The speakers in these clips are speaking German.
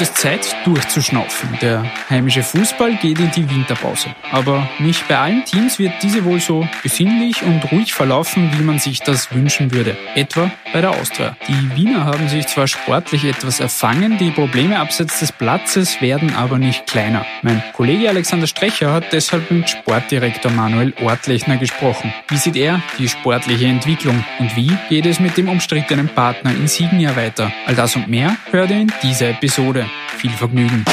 Es ist Zeit, durchzuschnaufen. Der heimische Fußball geht in die Winterpause. Aber nicht bei allen Teams wird diese wohl so besinnlich und ruhig verlaufen, wie man sich das wünschen würde. Etwa bei der Austria. Die Wiener haben sich zwar sportlich etwas erfangen, die Probleme abseits des Platzes werden aber nicht kleiner. Mein Kollege Alexander Strecher hat deshalb mit Sportdirektor Manuel Ortlechner gesprochen. Wie sieht er die sportliche Entwicklung und wie geht es mit dem umstrittenen Partner Insignia weiter? All das und mehr hört ihr in dieser Episode. Viel Vergnügen.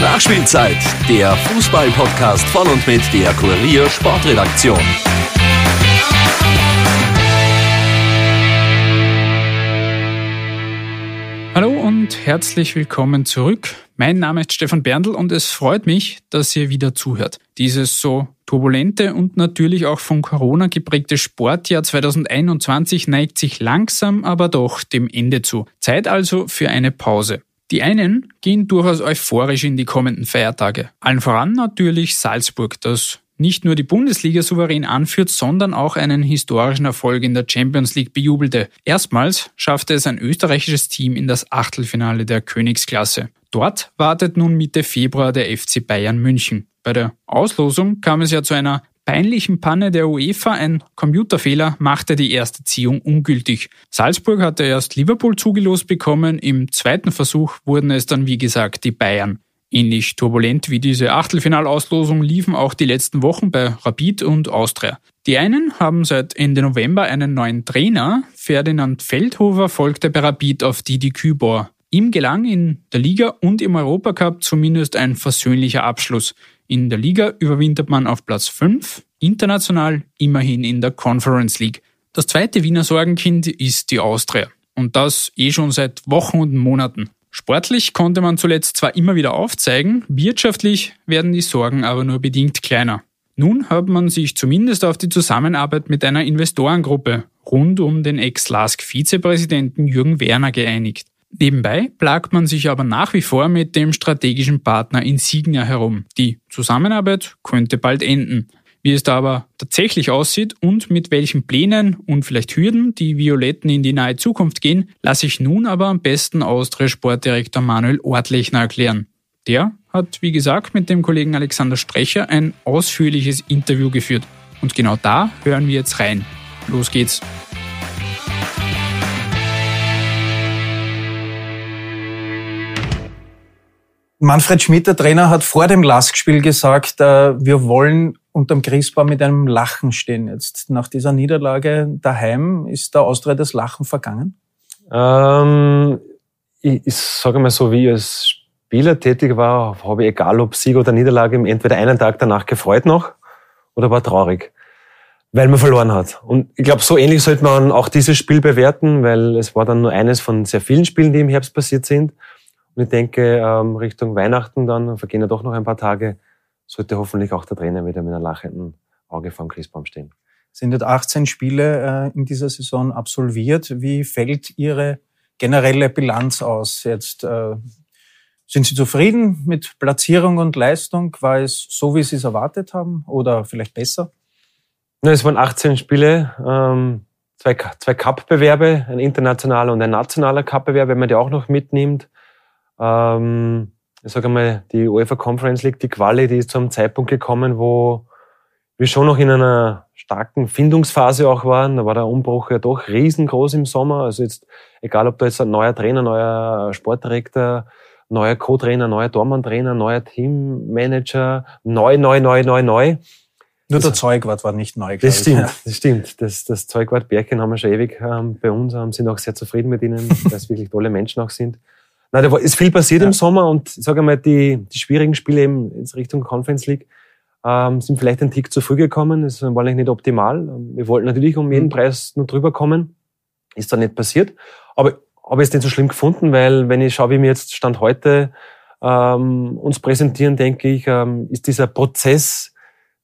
Nachspielzeit, der Fußball-Podcast von und mit der Kurier Sportredaktion. Hallo und herzlich willkommen zurück. Mein Name ist Stefan Berndl und es freut mich, dass ihr wieder zuhört. Dieses so turbulente und natürlich auch von Corona geprägte Sportjahr 2021 neigt sich langsam aber doch dem Ende zu. Zeit also für eine Pause. Die einen gehen durchaus euphorisch in die kommenden Feiertage. Allen voran natürlich Salzburg, das nicht nur die Bundesliga souverän anführt, sondern auch einen historischen Erfolg in der Champions League bejubelte. Erstmals schaffte es ein österreichisches Team in das Achtelfinale der Königsklasse. Dort wartet nun Mitte Februar der FC Bayern München. Bei der Auslosung kam es ja zu einer peinlichen Panne der UEFA. Ein Computerfehler machte die erste Ziehung ungültig. Salzburg hatte erst Liverpool zugelost bekommen. Im zweiten Versuch wurden es dann, wie gesagt, die Bayern. Ähnlich turbulent wie diese Achtelfinalauslosung liefen auch die letzten Wochen bei Rapid und Austria. Die einen haben seit Ende November einen neuen Trainer. Ferdinand Feldhofer folgte bei Rapid auf Didi Kübor. Ihm gelang in der Liga und im Europacup zumindest ein versöhnlicher Abschluss. In der Liga überwintert man auf Platz 5, international immerhin in der Conference League. Das zweite Wiener Sorgenkind ist die Austria. Und das eh schon seit Wochen und Monaten. Sportlich konnte man zuletzt zwar immer wieder aufzeigen, wirtschaftlich werden die Sorgen aber nur bedingt kleiner. Nun hat man sich zumindest auf die Zusammenarbeit mit einer Investorengruppe rund um den Ex-LASK-Vizepräsidenten Jürgen Werner geeinigt. Nebenbei plagt man sich aber nach wie vor mit dem strategischen Partner Insignia herum. Die Zusammenarbeit könnte bald enden. Wie es da aber tatsächlich aussieht und mit welchen Plänen und vielleicht Hürden die Violetten in die nahe Zukunft gehen, lasse ich nun aber am besten Austria Sportdirektor Manuel Ortlechner erklären. Der hat, wie gesagt, mit dem Kollegen Alexander Strecher ein ausführliches Interview geführt. Und genau da hören wir jetzt rein. Los geht's. Manfred Schmidt, der Trainer, hat vor dem Lask-Spiel gesagt, äh, wir wollen unterm Christbaum mit einem Lachen stehen. Jetzt nach dieser Niederlage daheim, ist der Austria das Lachen vergangen? Ähm, ich, ich sage mal so, wie ich als Spieler tätig war, habe ich egal ob Sieg oder Niederlage, entweder einen Tag danach gefreut noch oder war traurig, weil man verloren hat. Und ich glaube, so ähnlich sollte man auch dieses Spiel bewerten, weil es war dann nur eines von sehr vielen Spielen, die im Herbst passiert sind. Und ich denke, ähm, Richtung Weihnachten dann, vergehen ja doch noch ein paar Tage, sollte hoffentlich auch der Trainer wieder mit einem lachenden Auge vor dem Christbaum stehen. Sind jetzt 18 Spiele äh, in dieser Saison absolviert. Wie fällt Ihre generelle Bilanz aus? Jetzt äh, sind Sie zufrieden mit Platzierung und Leistung? War es so, wie Sie es erwartet haben oder vielleicht besser? Ja, es waren 18 Spiele, ähm, zwei, zwei Cup-Bewerbe, ein internationaler und ein nationaler Cup-Bewerb, wenn man die auch noch mitnimmt ähm, ich sage mal, die UEFA Conference League, die Quali, die ist zu einem Zeitpunkt gekommen, wo wir schon noch in einer starken Findungsphase auch waren. Da war der Umbruch ja doch riesengroß im Sommer. Also jetzt, egal ob da jetzt ein neuer Trainer, neuer Sportdirektor, neuer Co-Trainer, neuer Dormann-Trainer, neuer Teammanager, neu, neu, neu, neu, neu. Nur der Zeugwart war nicht neu. Das stimmt, das stimmt. Das, das Zeugwart Bärchen haben wir schon ewig ähm, bei uns, ähm, sind auch sehr zufrieden mit ihnen, weil es wirklich tolle Menschen auch sind. Nein, da war, ist viel passiert ja. im Sommer und sage mal, die, die schwierigen Spiele eben in Richtung Conference League ähm, sind vielleicht ein Tick zu früh gekommen. Das ist wahrscheinlich nicht optimal. Wir wollten natürlich um jeden mhm. Preis nur drüber kommen. Ist da nicht passiert. Aber habe ich es nicht so schlimm gefunden, weil wenn ich schaue, wie wir jetzt Stand heute ähm, uns präsentieren, denke ich, ähm, ist dieser Prozess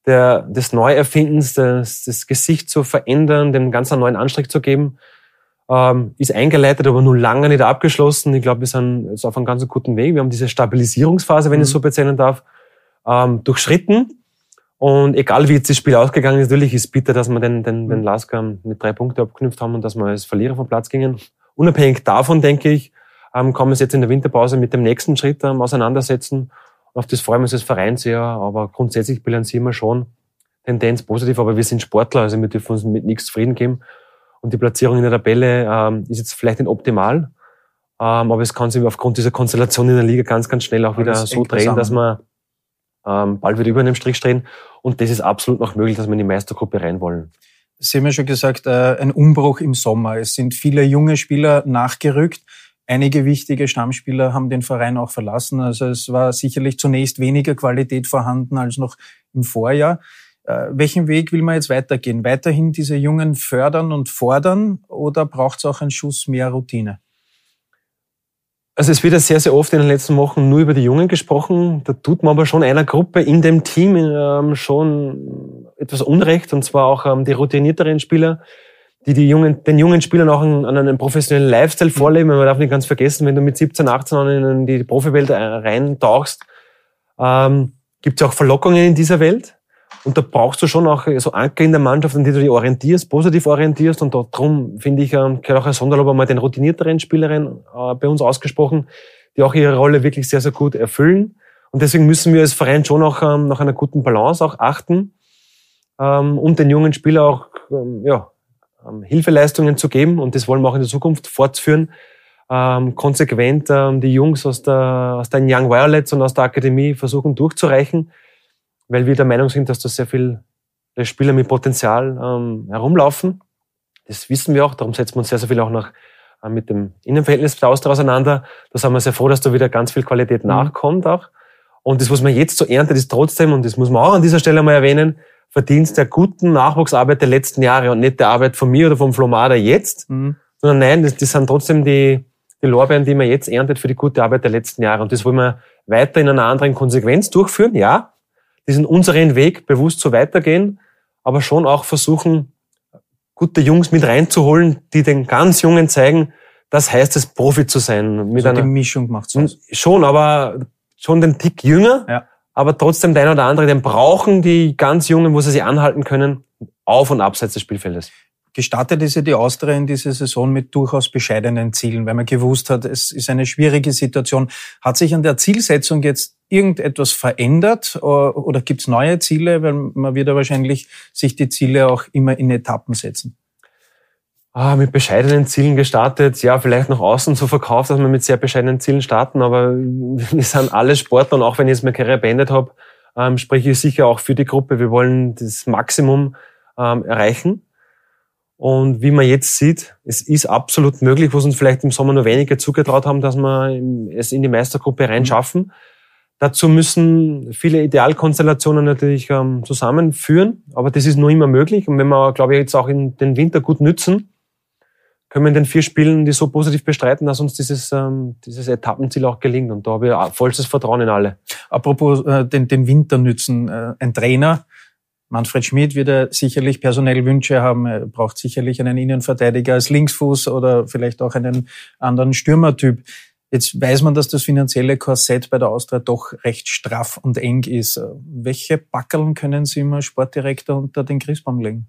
der, des Neuerfindens, des, das Gesicht zu verändern, dem ganz einen neuen Anstrich zu geben, ähm, ist eingeleitet, aber nur lange nicht abgeschlossen. Ich glaube, wir sind jetzt auf einem ganz guten Weg. Wir haben diese Stabilisierungsphase, wenn mhm. ich es so bezeichnen darf, ähm, durchschritten. Und egal wie jetzt das Spiel ausgegangen ist, natürlich ist es bitter, dass wir den, den, den mhm. Lasker mit drei Punkten abgeknüpft haben und dass wir als Verlierer vom Platz gingen. Unabhängig davon, denke ich, ähm, kann man sich jetzt in der Winterpause mit dem nächsten Schritt ähm, auseinandersetzen. Auf das freuen wir uns als Verein sehr, aber grundsätzlich bilanzieren wir schon Tendenz positiv, aber wir sind Sportler, also wir dürfen uns mit nichts zufrieden geben. Und die Platzierung in der Tabelle ähm, ist jetzt vielleicht nicht optimal, ähm, aber es kann sich aufgrund dieser Konstellation in der Liga ganz, ganz schnell auch wieder so drehen, dass wir ähm, bald wieder über einem Strich stehen. Und das ist absolut noch möglich, dass wir in die Meistergruppe rein wollen. Sie haben ja schon gesagt, äh, ein Umbruch im Sommer. Es sind viele junge Spieler nachgerückt. Einige wichtige Stammspieler haben den Verein auch verlassen. Also es war sicherlich zunächst weniger Qualität vorhanden als noch im Vorjahr. Äh, welchen Weg will man jetzt weitergehen? Weiterhin diese Jungen fördern und fordern oder braucht es auch einen Schuss mehr Routine? Also es wird ja sehr, sehr oft in den letzten Wochen nur über die Jungen gesprochen. Da tut man aber schon einer Gruppe in dem Team ähm, schon etwas Unrecht, und zwar auch ähm, die routinierteren Spieler, die, die jungen, den jungen Spielern auch einen, einen professionellen Lifestyle mhm. vorleben. Man darf nicht ganz vergessen, wenn du mit 17, 18 in die Profiwelt äh, reintauchst, ähm, gibt es auch Verlockungen in dieser Welt. Und da brauchst du schon auch so Anker in der Mannschaft, an die du dich orientierst, positiv orientierst. Und darum finde ich, ähm, gehört auch ein Sonderlob einmal den routinierteren Spielerinnen äh, bei uns ausgesprochen, die auch ihre Rolle wirklich sehr, sehr gut erfüllen. Und deswegen müssen wir als Verein schon auch ähm, nach einer guten Balance auch achten, ähm, um den jungen Spieler auch ja, Hilfeleistungen zu geben. Und das wollen wir auch in der Zukunft fortführen. Ähm, konsequent ähm, die Jungs aus, der, aus den Young Violets und aus der Akademie versuchen durchzureichen weil wir der Meinung sind, dass da sehr viele Spieler mit Potenzial ähm, herumlaufen. Das wissen wir auch, darum setzen wir uns sehr, sehr viel auch noch äh, mit dem Innenverhältnis Austria auseinander. Da sind wir sehr froh, dass da wieder ganz viel Qualität mhm. nachkommt auch. Und das, was man jetzt so erntet, ist trotzdem, und das muss man auch an dieser Stelle mal erwähnen, Verdienst der guten Nachwuchsarbeit der letzten Jahre und nicht der Arbeit von mir oder vom Flomada jetzt, mhm. sondern nein, das, das sind trotzdem die, die Lorbeeren, die man jetzt erntet für die gute Arbeit der letzten Jahre. Und das wollen wir weiter in einer anderen Konsequenz durchführen, ja diesen unseren Weg bewusst so weitergehen, aber schon auch versuchen, gute Jungs mit reinzuholen, die den ganz Jungen zeigen, das heißt es, Profi zu sein. Mit also einer die Mischung macht's aus. Schon, aber schon den Tick jünger, ja. aber trotzdem der eine oder andere, den brauchen die ganz Jungen, wo sie sich anhalten können, auf und abseits des Spielfeldes. Gestartet ist ja die Austria in dieser Saison mit durchaus bescheidenen Zielen, weil man gewusst hat, es ist eine schwierige Situation. Hat sich an der Zielsetzung jetzt irgendetwas verändert oder gibt es neue Ziele? Weil man wird ja wahrscheinlich sich die Ziele auch immer in Etappen setzen. Ah, mit bescheidenen Zielen gestartet, ja, vielleicht nach außen so verkauft, dass wir mit sehr bescheidenen Zielen starten, aber wir sind alle Sportler und auch wenn ich jetzt meine Karriere beendet habe, ähm, spreche ich sicher auch für die Gruppe. Wir wollen das Maximum ähm, erreichen. Und wie man jetzt sieht, es ist absolut möglich, was uns vielleicht im Sommer nur wenige zugetraut haben, dass wir es in die Meistergruppe reinschaffen. Mhm. Dazu müssen viele Idealkonstellationen natürlich ähm, zusammenführen, aber das ist nur immer möglich. Und wenn wir, glaube ich, jetzt auch in den Winter gut nützen, können wir in den vier Spielen die so positiv bestreiten, dass uns dieses, ähm, dieses Etappenziel auch gelingt. Und da habe ich vollstes Vertrauen in alle. Apropos äh, den, den Winter nützen, äh, ein Trainer Manfred Schmidt wird er sicherlich personelle Wünsche haben. Er braucht sicherlich einen Innenverteidiger als Linksfuß oder vielleicht auch einen anderen Stürmertyp. Jetzt weiß man, dass das finanzielle Korsett bei der Austria doch recht straff und eng ist. Welche Backeln können Sie immer Sportdirektor unter den Christbaum legen?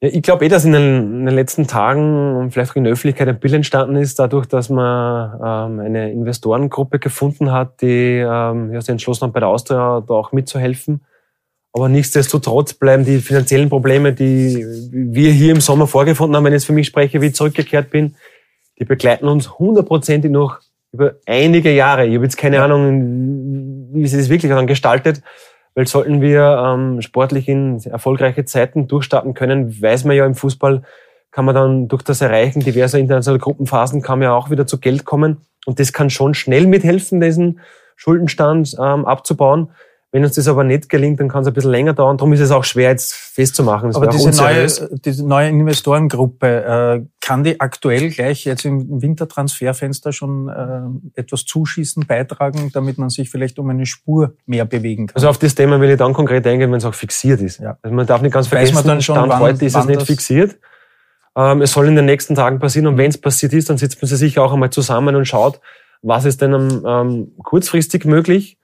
Ja, ich glaube eh, dass in den, in den, letzten Tagen und vielleicht auch in der Öffentlichkeit ein Bild entstanden ist, dadurch, dass man ähm, eine Investorengruppe gefunden hat, die ähm, ja, sich entschlossen hat, bei der Austria da auch mitzuhelfen. Aber nichtsdestotrotz bleiben die finanziellen Probleme, die wir hier im Sommer vorgefunden haben, wenn ich jetzt für mich spreche, wie ich zurückgekehrt bin, die begleiten uns hundertprozentig noch über einige Jahre. Ich habe jetzt keine Ahnung, wie sich das wirklich dann gestaltet, weil sollten wir ähm, sportlich in erfolgreiche Zeiten durchstarten können, weiß man ja im Fußball, kann man dann durch das Erreichen diverser internationaler Gruppenphasen kann man ja auch wieder zu Geld kommen. Und das kann schon schnell mithelfen, diesen Schuldenstand ähm, abzubauen Wenn uns das aber nicht gelingt, dann kann es ein bisschen länger dauern. Darum ist es auch schwer, jetzt festzumachen. Das aber diese neue, diese neue Investorengruppe, äh, kann die aktuell gleich jetzt im Wintertransferfenster schon äh, etwas zuschießen, beitragen, damit man sich vielleicht um eine Spur mehr bewegen kann? Also auf das Thema will ich dann konkret eingehen, wenn es auch fixiert ist. Ja. Also man darf nicht ganz Weiß man vergessen, dann schon, Stand wann- heute ist es nicht fixiert. Ähm, es soll in den nächsten Tagen passieren und wenn es passiert ist, dann sitzt man sich sicher auch einmal zusammen und schaut, was ist denn ähm, kurzfristig möglich.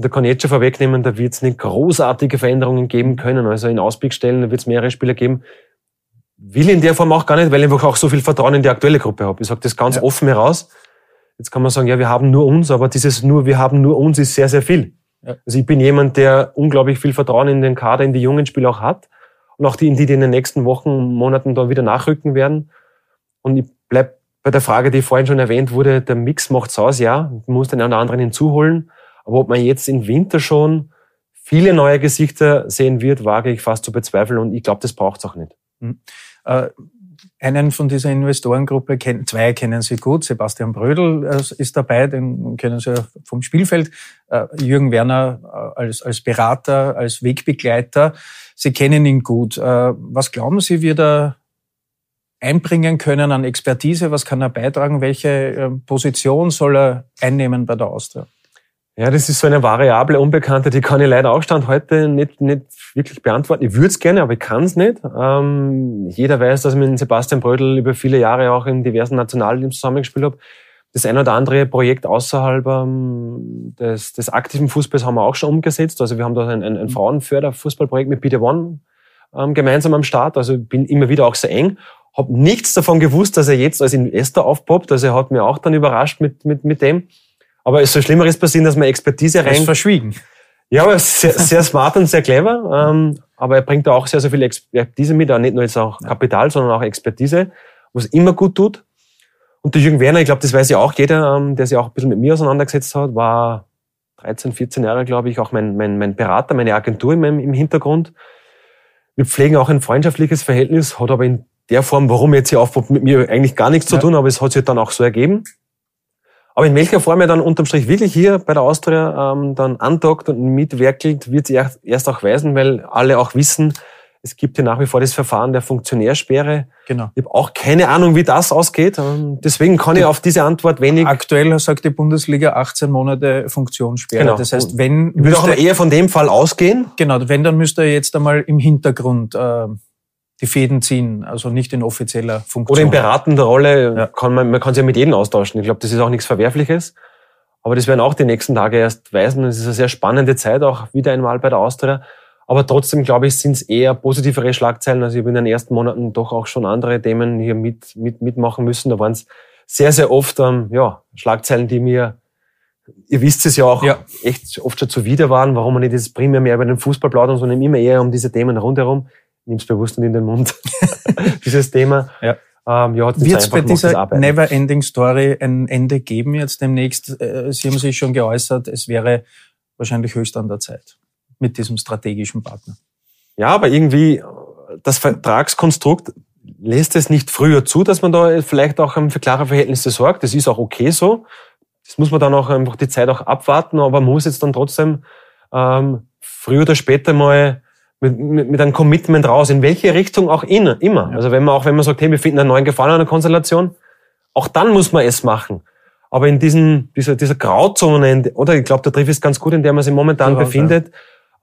Und da kann ich jetzt schon vorwegnehmen, da wird es nicht großartige Veränderungen geben können. Also in Ausblickstellen wird es mehrere Spieler geben. Will ich in der Form auch gar nicht, weil ich einfach auch so viel Vertrauen in die aktuelle Gruppe habe. Ich sage das ganz Ja. offen heraus. Jetzt kann man sagen, ja, wir haben nur uns, aber dieses nur, wir haben nur uns ist sehr, sehr viel. Ja. Also ich bin jemand, der unglaublich viel Vertrauen in den Kader, in die jungen Spieler auch hat. Und auch die, in die, die in den nächsten Wochen, Monaten da wieder nachrücken werden. Und ich bleib bei der Frage, die vorhin schon erwähnt wurde, der Mix macht's aus, ja. Man muss den einen oder anderen hinzuholen. Aber ob man jetzt im Winter schon viele neue Gesichter sehen wird, wage ich fast zu bezweifeln. Und ich glaube, das braucht's auch nicht. Äh, einen von dieser Investorengruppe, zwei kennen Sie gut, Sebastian Brödel äh, ist dabei, den kennen Sie vom Spielfeld, äh, Jürgen Werner äh, als, als Berater, als Wegbegleiter. Sie kennen ihn gut. Was glauben Sie, wird er einbringen können an Expertise? Was kann er beitragen? Welche Position soll er einnehmen bei der Austria? Ja, das ist so eine variable Unbekannte, die kann ich leider auch Stand heute nicht, nicht wirklich beantworten. Ich würde es gerne, aber ich kann es nicht. Ähm, jeder weiß, dass ich mit Sebastian Brödel über viele Jahre auch in diversen Nationalteams zusammengespielt habe. Das ein oder andere Projekt außerhalb ähm, des, des aktiven Fußballs haben wir auch schon umgesetzt. Also wir haben da ein, ein, ein Frauenförderfußballprojekt mit Peter One ähm, gemeinsam am Start. Also ich bin immer wieder auch sehr eng. Hab nichts davon gewusst, dass er jetzt als Investor aufpoppt. Also er hat mir auch dann überrascht mit, mit, mit dem. Aber es soll Schlimmeres passieren, dass man Expertise Er rein... verschwiegen. Ja, aber sehr, sehr smart und sehr clever. Ähm, aber er bringt da auch sehr, sehr viel Expertise mit, auch nicht nur jetzt auch Kapital, sondern auch Expertise, was immer gut tut. Und der Jürgen Werner, ich glaube, das weiß ja auch jeder, ähm, der sich auch ein bisschen mit mir auseinandergesetzt hat, war 13, 14 Jahre, glaube ich, auch mein, mein, mein Berater, meine Agentur im, im Hintergrund. Wir pflegen auch ein freundschaftliches Verhältnis, hat aber in der Form, warum er jetzt hier aufpoppt, mit mir eigentlich gar nichts zu tun, aber es hat sich dann auch so ergeben. Aber in welcher Form er dann unterm Strich wirklich hier bei der Austria ähm, dann andockt und mitwerkelt, wird sich erst, erst auch weisen, weil alle auch wissen, es gibt hier nach wie vor das Verfahren der Funktionärsperre. Genau. Ich habe auch keine Ahnung, wie das ausgeht. Ähm, deswegen kann ich auf diese Antwort wenig. Aktuell sagt die Bundesliga 18 Monate Funktionssperre. Genau. Das heißt, wenn Ich würde auch eher von dem Fall ausgehen. Genau, wenn, dann müsste er jetzt einmal im Hintergrund äh, die Fäden ziehen, also nicht in offizieller Funktion. Oder in beratender Rolle Ja. kann man, man kann sich ja mit jedem austauschen. Ich glaube, das ist auch nichts Verwerfliches. Aber das werden auch die nächsten Tage erst weisen. Es ist eine sehr spannende Zeit, auch wieder einmal bei der Austria. Aber trotzdem, glaube ich, sind es eher positivere Schlagzeilen. Also ich habe in den ersten Monaten doch auch schon andere Themen hier mit, mit, mitmachen müssen. Da waren es sehr, sehr oft ähm, ja, Schlagzeilen, die mir, ihr wisst es ja auch, Ja. echt oft schon zuwider waren, warum man nicht jetzt primär mehr über den Fußball plaudern, sondern immer eher um diese Themen rundherum. Nimm's bewusst nicht in den Mund, dieses Thema. Ja. Ähm, ja, Wird es bei dieser. Never-Ending Story ein Ende geben jetzt demnächst? Äh, Sie haben sich schon geäußert, es wäre wahrscheinlich höchst an der Zeit mit diesem strategischen Partner. Ja, aber irgendwie äh, das Vertragskonstrukt lässt es nicht früher zu, dass man da vielleicht auch ähm, für klare Verhältnisse sorgt. Das ist auch okay so. Das muss man dann auch einfach die Zeit auch abwarten, aber man muss jetzt dann trotzdem ähm, früher oder später mal mit, mit, mit einem Commitment raus, in welche Richtung auch in, immer. Ja. Also wenn man auch, wenn man sagt, hey, wir finden einen neuen Gefallen an der Konstellation, auch dann muss man es machen. Aber in diesen, dieser, dieser Grauzone, oder ich glaube, der Triff ist ganz gut, in der man sich momentan Durchaus, befindet.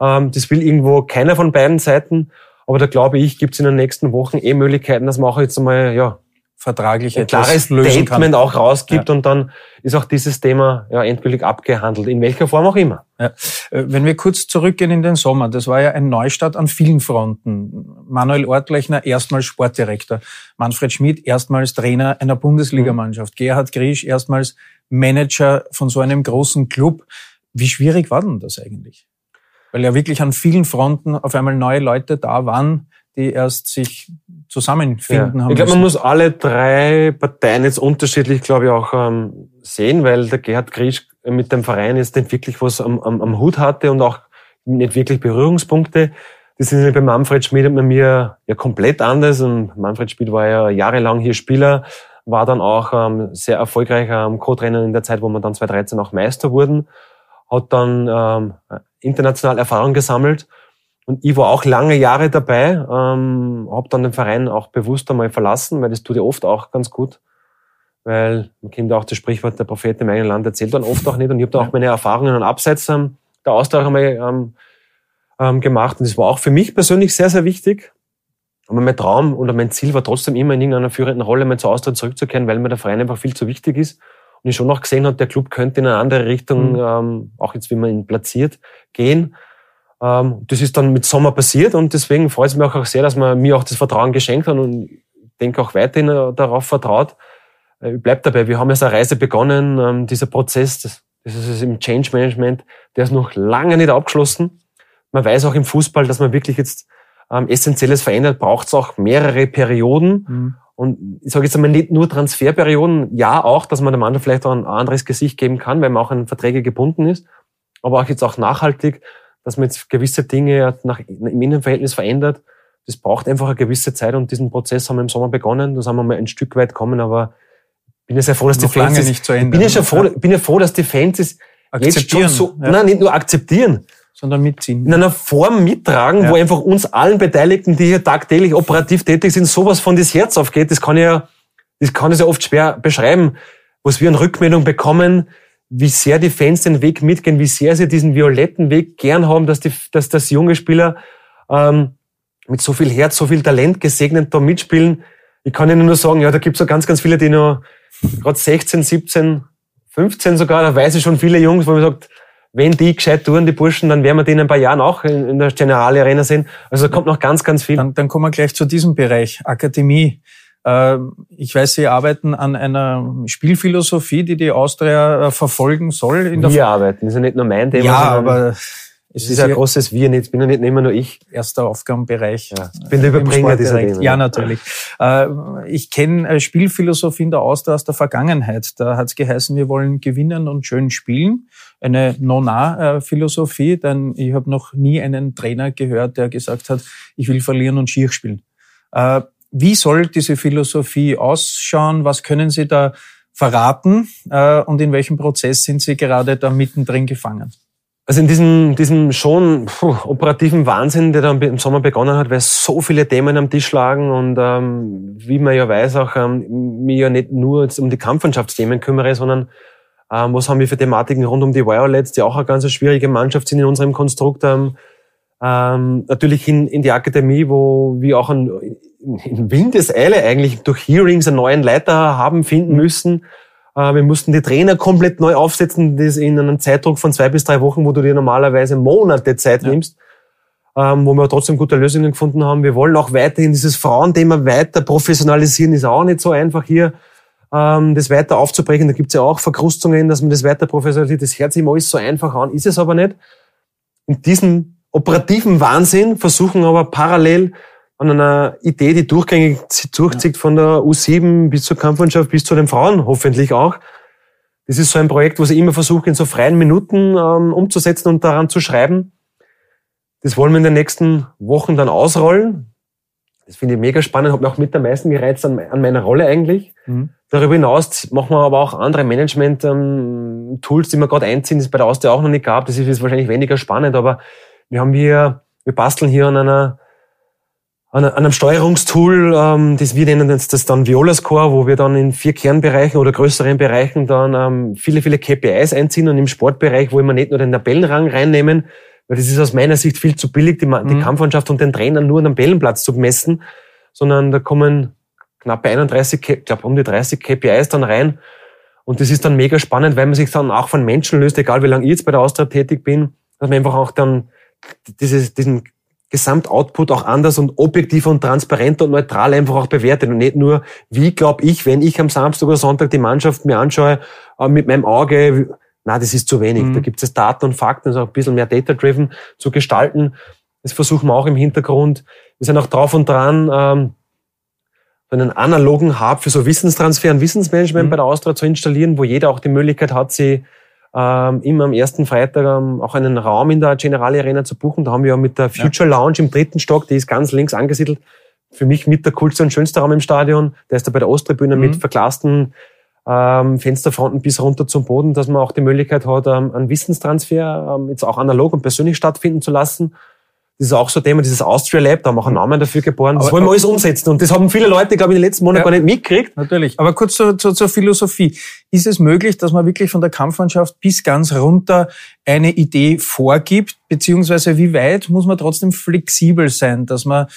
Ähm, das will irgendwo keiner von beiden Seiten. Aber da glaube ich, gibt es in den nächsten Wochen eh Möglichkeiten, dass man auch jetzt einmal ja, Vertraglich ein klares Statement kann. auch rausgibt und dann ist auch dieses Thema ja endgültig abgehandelt, in welcher Form auch immer. Ja. Äh, Wenn wir kurz zurückgehen in den Sommer, das war ja ein Neustart an vielen Fronten. Manuel Ortlechner erstmals Sportdirektor, Manfred Schmidt erstmals Trainer einer Bundesligamannschaft, Gerhard Griesch erstmals Manager von so einem großen Club. Wie schwierig war denn das eigentlich? Weil ja wirklich an vielen Fronten auf einmal neue Leute da waren, die erst sich zusammenfinden Ja. haben Ich glaube, man muss alle drei Parteien jetzt unterschiedlich, glaube ich, auch ähm, sehen, weil der Gerhard Griesch mit dem Verein jetzt nicht wirklich was am, am, am Hut hatte und auch nicht wirklich Berührungspunkte. Das sind bei Manfred Schmid und bei mir ja komplett anders. Und Manfred Schmid war ja jahrelang hier Spieler, war dann auch ähm, sehr erfolgreicher ähm, Co-Trainer in der Zeit, wo wir dann 2013 auch Meister wurden. Hat dann ähm, international Erfahrung gesammelt. Und ich war auch lange Jahre dabei, ähm, habe dann den Verein auch bewusst einmal verlassen, weil das tut ja oft auch ganz gut. Weil man kennt auch das Sprichwort, der Prophet im eigenen Land erzählt dann oft auch nicht. Und ich habe da auch meine Erfahrungen und Abseits ähm, der Austausch einmal ähm, ähm, gemacht. Und das war auch für mich persönlich sehr, sehr wichtig. Aber mein Traum oder mein Ziel war trotzdem immer in irgendeiner führenden Rolle mal zu Austria zurückzukehren, weil mir der Verein einfach viel zu wichtig ist. Und ich schon noch gesehen habe, der Club könnte in eine andere Richtung, mhm. ähm, auch jetzt wie man ihn platziert, gehen. Ähm, das ist dann mit Sommer passiert und deswegen freut es mich auch sehr, dass man mir auch das Vertrauen geschenkt hat und ich denke auch weiterhin äh, darauf vertraut. Äh, ich bleib dabei, wir haben jetzt eine Reise begonnen, ähm, dieser Prozess, das, das ist im Change Management, der ist noch lange nicht abgeschlossen. Man weiß auch im Fußball, dass man wirklich jetzt ähm, Essentielles verändert, braucht es auch mehrere Perioden. Mhm. Und ich sage jetzt einmal nicht nur Transferperioden, ja auch, dass man dem anderen vielleicht auch ein anderes Gesicht geben kann, weil man auch an Verträge gebunden ist, aber auch jetzt auch nachhaltig, dass man jetzt gewisse Dinge nach, im Innenverhältnis verändert. Das braucht einfach eine gewisse Zeit und diesen Prozess haben wir im Sommer begonnen. Da sind wir mal ein Stück weit kommen, aber bin ja sehr froh, dass Noch die Fans nicht zu Ende. Bin ja schon froh, bin ja froh, dass die Fans es jetzt schon so, ja. nein, nicht nur akzeptieren, sondern mitziehen. In einer Form mittragen, ja. wo einfach uns allen Beteiligten, die hier tagtäglich operativ tätig sind, sowas von das Herz aufgeht. Das kann ja, das kann ich ja oft schwer beschreiben, was wir an Rückmeldung bekommen, wie sehr die Fans den Weg mitgehen, wie sehr sie diesen violetten Weg gern haben, dass die, dass das junge Spieler ähm, mit so viel Herz, so viel Talent gesegnet da mitspielen. Ich kann Ihnen nur sagen, ja, da gibt es so ganz, ganz viele, die noch gerade 16, 17, 15 sogar, da weiß ich schon viele Jungs, wo man sagt, wenn die gescheit tun, die Burschen, dann werden wir die in ein paar Jahren auch in, in der Generale Arena sehen. Also da kommt noch ganz, ganz viel. Dann, dann kommen wir gleich zu diesem Bereich, Akademie. Äh, ich weiß, Sie arbeiten an einer Spielphilosophie, die die Austria äh, verfolgen soll. In der wir arbeiten, das ist ja nicht nur mein Thema. Ja, aber es ist, ein großes Wir, nicht, bin ja nicht immer nur ich. Erster Aufgabenbereich. Ja, ich bin der Überbringer dieser Themen. Ja, natürlich. Äh, ich kenne Spielphilosophie in der Austria aus der Vergangenheit. Da hat es geheißen, wir wollen gewinnen und schön spielen eine No-Na-Philosophie, denn ich habe noch nie einen Trainer gehört, der gesagt hat, ich will verlieren und schier spielen. Wie soll diese Philosophie ausschauen? Was können Sie da verraten? Äh, und in welchem Prozess sind Sie gerade da mittendrin gefangen? Also in diesem, diesem schon puh, operativen Wahnsinn, der dann im Sommer begonnen hat, weil so viele Themen am Tisch lagen und ähm, wie man ja weiß, auch ähm, mir ja nicht nur um die Kampfmannschaftsthemen kümmere, sondern ähm, was haben wir für Thematiken rund um die Violets, die auch eine ganz schwierige Mannschaft sind in unserem Konstrukt. Ähm, ähm, natürlich in, in die Akademie, wo wir auch ein, in Windeseile eigentlich durch Hearings einen neuen Leiter haben finden mhm. müssen. Äh, wir mussten die Trainer komplett neu aufsetzen, das in einem Zeitdruck von zwei bis drei Wochen, wo du dir normalerweise Monate Zeit ja. nimmst. Ähm, wo wir trotzdem gute Lösungen gefunden haben. Wir wollen auch weiterhin dieses Frauenthema weiter professionalisieren, ist auch nicht so einfach hier ähm, das weiter aufzubrechen. Da gibt's ja auch Verkrustungen, dass man das weiter professionalisiert. Das hört sich immer alles so einfach an, ist es aber nicht. In diesem operativen Wahnsinn versuchen aber parallel an einer Idee, die durchgängig durchzieht von der U7 bis zur Kampfmannschaft bis zu den Frauen, hoffentlich auch. Das ist so ein Projekt, was ich immer versuche, in so freien Minuten ähm, umzusetzen und daran zu schreiben. Das wollen wir in den nächsten Wochen dann ausrollen. Das finde ich mega spannend, hat mich auch mit am meisten gereizt an, an meiner Rolle eigentlich. Mhm. Darüber hinaus machen wir aber auch andere Management-Tools, die wir gerade einziehen, die es bei der Austria auch noch nicht gab. Das ist wahrscheinlich weniger spannend, aber wir haben hier, wir basteln hier an einer an einem Steuerungstool, ähm, das wir nennen das, das dann Viola Score, wo wir dann in vier Kernbereichen oder größeren Bereichen dann ähm, viele, viele KPIs einziehen und im Sportbereich, wo wir nicht nur den Tabellenrang reinnehmen, weil das ist aus meiner Sicht viel zu billig, die, die mhm. Kampfmannschaft und den Trainer nur an den Tabellenplatz zu messen, sondern da kommen knappe 31, ich glaube um die 30 KPIs dann rein. Und das ist dann mega spannend, weil man sich dann auch von Menschen löst, egal wie lange ich jetzt bei der Austria tätig bin, dass man einfach auch dann dieses, diesen Gesamtoutput auch anders und objektiv und transparent und neutral einfach auch bewertet und nicht nur, wie glaube ich, wenn ich am Samstag oder Sonntag die Mannschaft mir anschaue, äh, mit meinem Auge, na, das ist zu wenig. Mhm. Da gibt es Daten und Fakten, also ein bisschen mehr data-driven zu gestalten. Das versuchen wir auch im Hintergrund. Wir sind auch drauf und dran, ähm, einen analogen Hub für so Wissenstransfer und Wissensmanagement mhm. bei der Austria zu installieren, wo jeder auch die Möglichkeit hat, sie ähm, immer am ersten Freitag ähm, auch einen Raum in der Generali Arena zu buchen. Da haben wir ja mit der Future. Lounge im dritten Stock, die ist ganz links angesiedelt, für mich mit der coolste und schönste Raum im Stadion. Der ist da bei der Osttribüne mhm. mit verglasten ähm, Fensterfronten bis runter zum Boden, dass man auch die Möglichkeit hat, ähm, einen Wissenstransfer ähm, jetzt auch analog und persönlich stattfinden zu lassen. Das ist auch so ein Thema, dieses Austria Lab, da haben wir auch einen Namen dafür geboren. Das Aber- wollen wir alles umsetzen. Und das haben viele Leute, glaube ich, in den letzten Monaten Ja. gar nicht mitgekriegt. Natürlich. Aber kurz zur, zur, zur Philosophie. Ist es möglich, dass man wirklich von der Kampfmannschaft bis ganz runter eine Idee vorgibt? Beziehungsweise wie weit muss man trotzdem flexibel sein, dass man,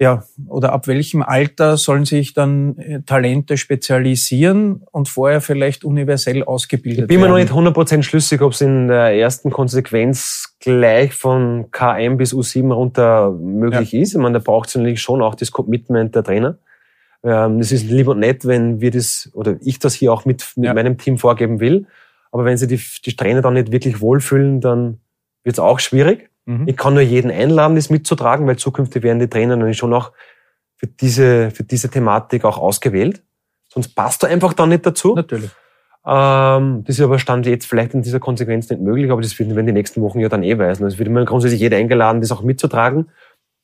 ja, oder ab welchem Alter sollen sich dann äh, Talente spezialisieren und vorher vielleicht universell ausgebildet Ich bin mir noch werden? nicht 100% schlüssig, ob es in der ersten Konsequenz gleich von K1 bis U7 runter möglich ist. Ich meine, da braucht es natürlich schon auch das Commitment der Trainer. Ähm, das ist lieb und nett, wenn wir das, oder ich das hier auch mit, mit Ja. meinem Team vorgeben will. Aber wenn sie die, die Trainer dann nicht wirklich wohlfühlen, dann wird es auch schwierig. Mhm. Ich kann nur jeden einladen, das mitzutragen, weil zukünftig werden die Trainer dann schon auch für diese, für diese Thematik auch ausgewählt. Sonst passt du einfach dann nicht dazu. Natürlich. Ähm, das ist aber Stand jetzt vielleicht in dieser Konsequenz nicht möglich, aber das werden wir in den nächsten Wochen ja dann eh weisen. Also es wird immer grundsätzlich jeder eingeladen, das auch mitzutragen.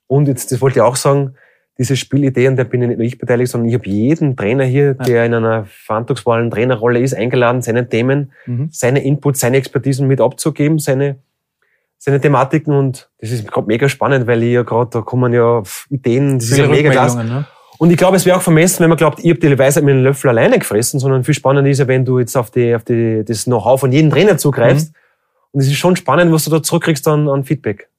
Und jetzt, das wollte ich auch sagen, diese Spielidee, an der bin ja nicht nur ich beteiligt, sondern ich habe jeden Trainer hier, der in einer verantwortungsvollen Trainerrolle ist, eingeladen, seine Themen, Mhm. seine Inputs, seine Expertisen mit abzugeben, seine, seine Thematiken. Und das ist gerade mega spannend, weil ich ja gerade, da kommen ja Ideen, das ist ja mega klasse. Ne? Und ich glaube, es wäre auch vermessen, wenn man glaubt, ich habe die Weisheit mit dem Löffel alleine gefressen, sondern viel spannender ist ja, wenn du jetzt auf, die, auf die, das Know-how von jedem Trainer zugreifst. Und es ist schon spannend, was du da zurückkriegst an, an Feedback.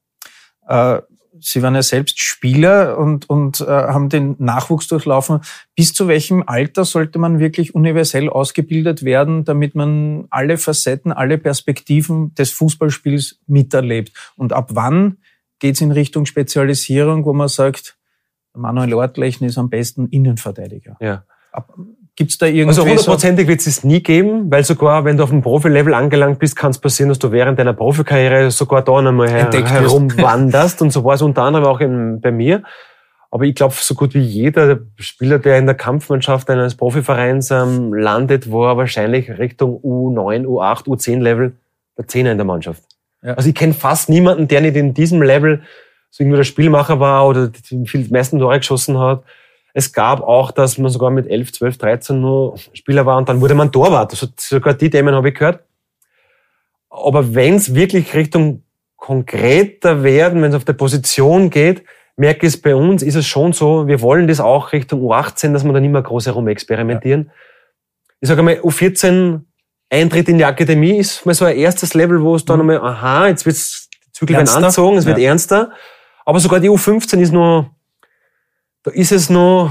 Äh, Sie waren ja selbst Spieler und, und äh, haben den Nachwuchs durchlaufen. Bis zu welchem Alter sollte man wirklich universell ausgebildet werden, damit man alle Facetten, alle Perspektiven des Fußballspiels miterlebt? Und ab wann geht es in Richtung Spezialisierung, wo man sagt, Manuel Ortlechner ist am besten Innenverteidiger? Ja. Gibt es da irgendwie Also so- hundertprozentig wird es nie geben, weil sogar wenn du auf dem Profilevel angelangt bist, kann es passieren, dass du während deiner Profikarriere sogar da einmal her herumwanderst. und so war es unter anderem auch in, bei mir. Aber ich glaube, so gut wie jeder Spieler, der in der Kampfmannschaft eines Profivereins ähm, landet, war wahrscheinlich Richtung U9, U8, U10 Level der Zehner in der Mannschaft. Ja. Also ich kenne fast niemanden, der nicht in diesem Level so irgendwie der Spielmacher war oder die meisten Tore geschossen hat. Es gab auch, dass man sogar mit 11, 12, 13 nur Spieler war und dann wurde man Torwart. Also sogar die Themen habe ich gehört. Aber wenn es wirklich Richtung konkreter werden, wenn es auf der Position geht, merke ich es bei uns, ist es schon so, wir wollen das auch Richtung U18, dass wir da nicht mehr groß herum experimentieren. Ich sage mal, U14 Eintritt in die Akademie ist mal so ein erstes Level, wo es dann einmal, aha, jetzt wird's die Zügel angezogen, es wird Ja. ernster. Aber sogar die U15 ist nur, da ist es noch,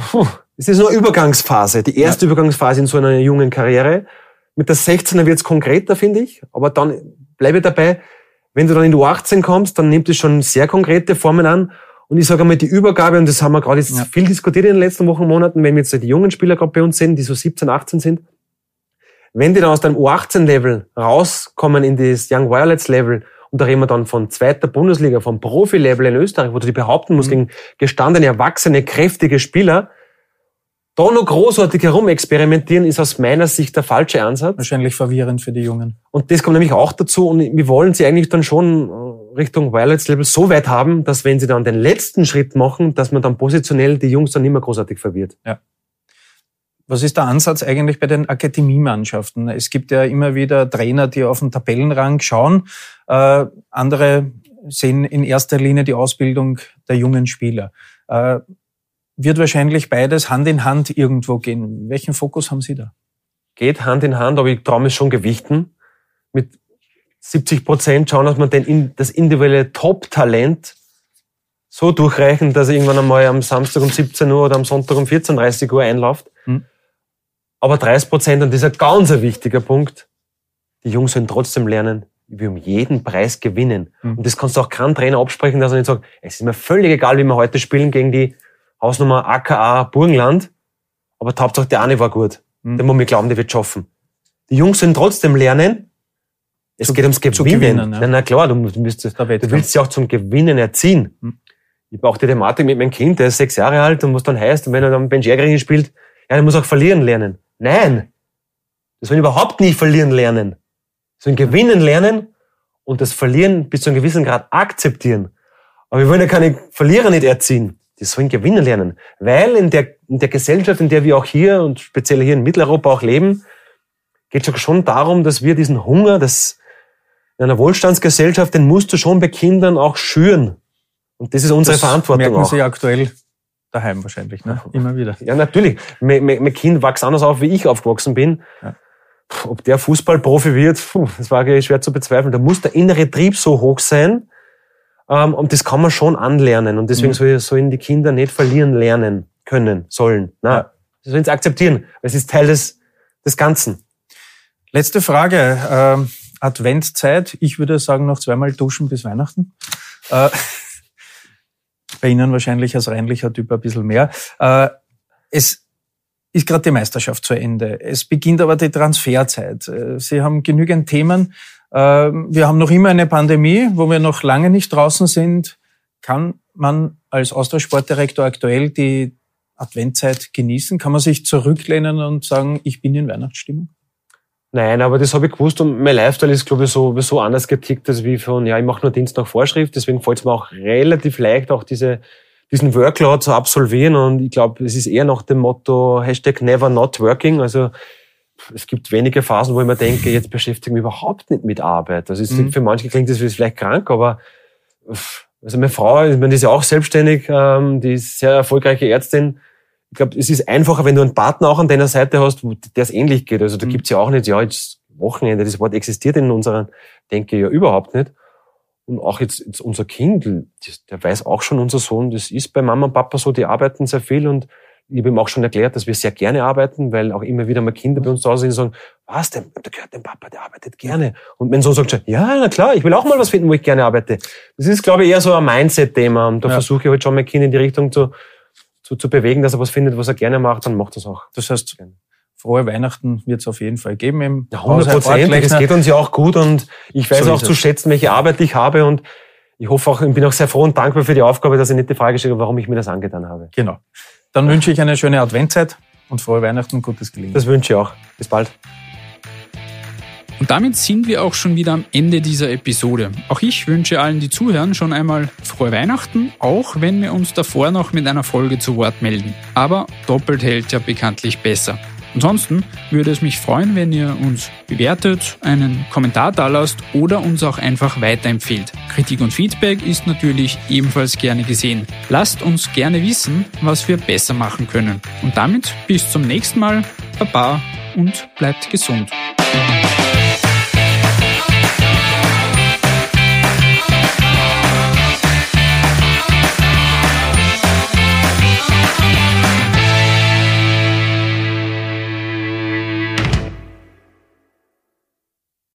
es ist nur eine Übergangsphase, die erste Übergangsphase in so einer jungen Karriere. Mit der 16er wird's konkreter, finde ich. Aber dann bleibe dabei, wenn du dann in die U18 kommst, dann nimmt es schon sehr konkrete Formen an. Und ich sage einmal, die Übergabe, und das haben wir gerade jetzt Ja. viel diskutiert in den letzten Wochen und Monaten, wenn wir jetzt die jungen Spieler gerade bei uns sehen, die so 17, 18 sind, wenn die dann aus deinem U18-Level rauskommen in das Young Violets-Level, und da reden wir dann von zweiter Bundesliga, vom Profi-Level in Österreich, wo du dich behaupten musst gegen gestandene, erwachsene, kräftige Spieler, da noch großartig herumexperimentieren, ist aus meiner Sicht der falsche Ansatz. wahrscheinlich verwirrend für die Jungen. Und das kommt nämlich auch dazu. Und wir wollen sie eigentlich dann schon äh, Richtung Violets Level so weit haben, dass wenn sie dann den letzten Schritt machen, dass man dann positionell die Jungs dann nicht mehr großartig verwirrt. Was ist der Ansatz eigentlich bei den Akademiemannschaften? Es gibt ja immer wieder Trainer, die auf den Tabellenrang schauen. Äh, andere sehen in erster Linie die Ausbildung der jungen Spieler. Äh, wird wahrscheinlich beides Hand in Hand irgendwo gehen. Welchen Fokus haben Sie da? Geht Hand in Hand, aber ich traue mir schon gewichten. Mit 70 Prozent schauen, dass man den, das individuelle Top-Talent so durchreichen, dass er irgendwann einmal am Samstag um 17 Uhr oder am Sonntag um 14.30 Uhr einläuft. Aber 30 Prozent, und das ist ein ganz wichtiger Punkt, die Jungs sollen trotzdem lernen, wie wir um jeden Preis gewinnen. Hm. Und das kannst du auch keinem Trainer absprechen, dass er nicht sagt, es ist mir völlig egal, wie wir heute spielen gegen die Hausnummer AKA Burgenland, aber die Hauptsache der eine war gut. Hm. Der muss mir glauben, der wird schaffen. Die Jungs sollen trotzdem lernen. Es Zu- geht ums Gewinnen. gewinnen, ja. Na klar, du, musst- du, willst sie auch zum Gewinnen erziehen. Hm. Ich habe auch die Thematik mit meinem Kind, der ist sechs Jahre alt und was dann heißt, wenn er dann Ben Jerry spielt, ja, der muss auch verlieren lernen. Nein! Das sollen überhaupt nie verlieren lernen. Sie sollen gewinnen lernen und das Verlieren bis zu einem gewissen Grad akzeptieren. Aber wir wollen ja keine Verlierer nicht erziehen. Die sollen gewinnen lernen. Weil in der, in der Gesellschaft, in der wir auch hier und speziell hier in Mitteleuropa auch leben, geht es schon darum, dass wir diesen Hunger, das in einer Wohlstandsgesellschaft, den musst du schon bei Kindern auch schüren. Und das ist unsere Das Verantwortung merken auch. Sie aktuell daheim wahrscheinlich, ne? Immer wieder. Ja, natürlich. Mein, mein, mein Kind wächst anders auf, wie ich aufgewachsen bin. Ja. Ob der Fußballprofi wird, puh, das war eigentlich schwer zu bezweifeln. Da muss der innere Trieb so hoch sein. Ähm, und das kann man schon anlernen. Und deswegen Mhm. soll- sollen die Kinder nicht verlieren lernen können, sollen. Na, Ja. Sie sollen es akzeptieren. Es ist Teil des, des Ganzen. Letzte Frage. Ähm, Adventszeit. Ich würde sagen, noch zweimal duschen bis Weihnachten. Äh, bei Ihnen wahrscheinlich als reinlicher Typ ein bisschen mehr. Äh, es ist gerade die Meisterschaft zu Ende. Es beginnt aber die Transferzeit. Äh, Sie haben genügend Themen. Äh, wir haben noch immer eine Pandemie, wo wir noch lange nicht draußen sind. Kann man als Austauschsportdirektor aktuell die Adventzeit genießen? Kann man sich zurücklehnen und sagen, ich bin in Weihnachtsstimmung? Nein, aber das habe ich gewusst und mein Lifestyle ist, glaube ich, so, so anders getickt, als wie von, ja, ich mache nur Dienst nach Vorschrift, deswegen fällt es mir auch relativ leicht, auch diese, diesen Workload zu absolvieren und ich glaube, es ist eher nach dem Motto Hashtag never not working, also es gibt wenige Phasen, wo ich mir denke, jetzt beschäftige ich mich überhaupt nicht mit Arbeit. Also Mhm. für manche klingt das vielleicht krank, aber also meine Frau, ich meine, die ist ja auch selbstständig, ähm, die ist sehr erfolgreiche Ärztin, ich glaube, es ist einfacher, wenn du einen Partner auch an deiner Seite hast, der es ähnlich geht. Also da Mhm. gibt's ja auch nicht, ja, jetzt Wochenende, das Wort existiert in unserer Denke ja überhaupt nicht. Und auch jetzt, jetzt unser Kind, der weiß auch schon, unser Sohn, das ist bei Mama und Papa so, die arbeiten sehr viel und ich habe ihm auch schon erklärt, dass wir sehr gerne arbeiten, weil auch immer wieder mal Kinder bei uns zu Hause sind und sagen, was, der, der gehört dem Papa, der arbeitet gerne. Und mein Sohn sagt schon, ja, na klar, ich will auch mal was finden, wo ich gerne arbeite. Das ist, glaube ich, eher so ein Mindset-Thema. Und da Ja. versuche ich halt schon mein Kind in die Richtung zu, zu, zu bewegen, dass er was findet, was er gerne macht, dann macht er es auch. Das heißt, frohe Weihnachten wird es auf jeden Fall geben im Ja, 100 Prozent. Es geht uns ja auch gut und ich weiß So auch zu schätzen, welche Arbeit ich habe und ich hoffe auch, ich bin auch sehr froh und dankbar für die Aufgabe, dass ich nicht die Frage stelle, warum ich mir das angetan habe. Genau. Dann wünsche ich eine schöne Adventzeit und frohe Weihnachten und gutes Gelingen. Das wünsche ich auch. Bis bald. Und damit sind wir auch schon wieder am Ende dieser Episode. Auch ich wünsche allen, die zuhören, schon einmal frohe Weihnachten, auch wenn wir uns davor noch mit einer Folge zu Wort melden. Aber doppelt hält ja bekanntlich besser. Ansonsten würde es mich freuen, wenn ihr uns bewertet, einen Kommentar da lasst oder uns auch einfach weiterempfehlt. Kritik und Feedback ist natürlich ebenfalls gerne gesehen. Lasst uns gerne wissen, was wir besser machen können. Und damit bis zum nächsten Mal. Baba und bleibt gesund.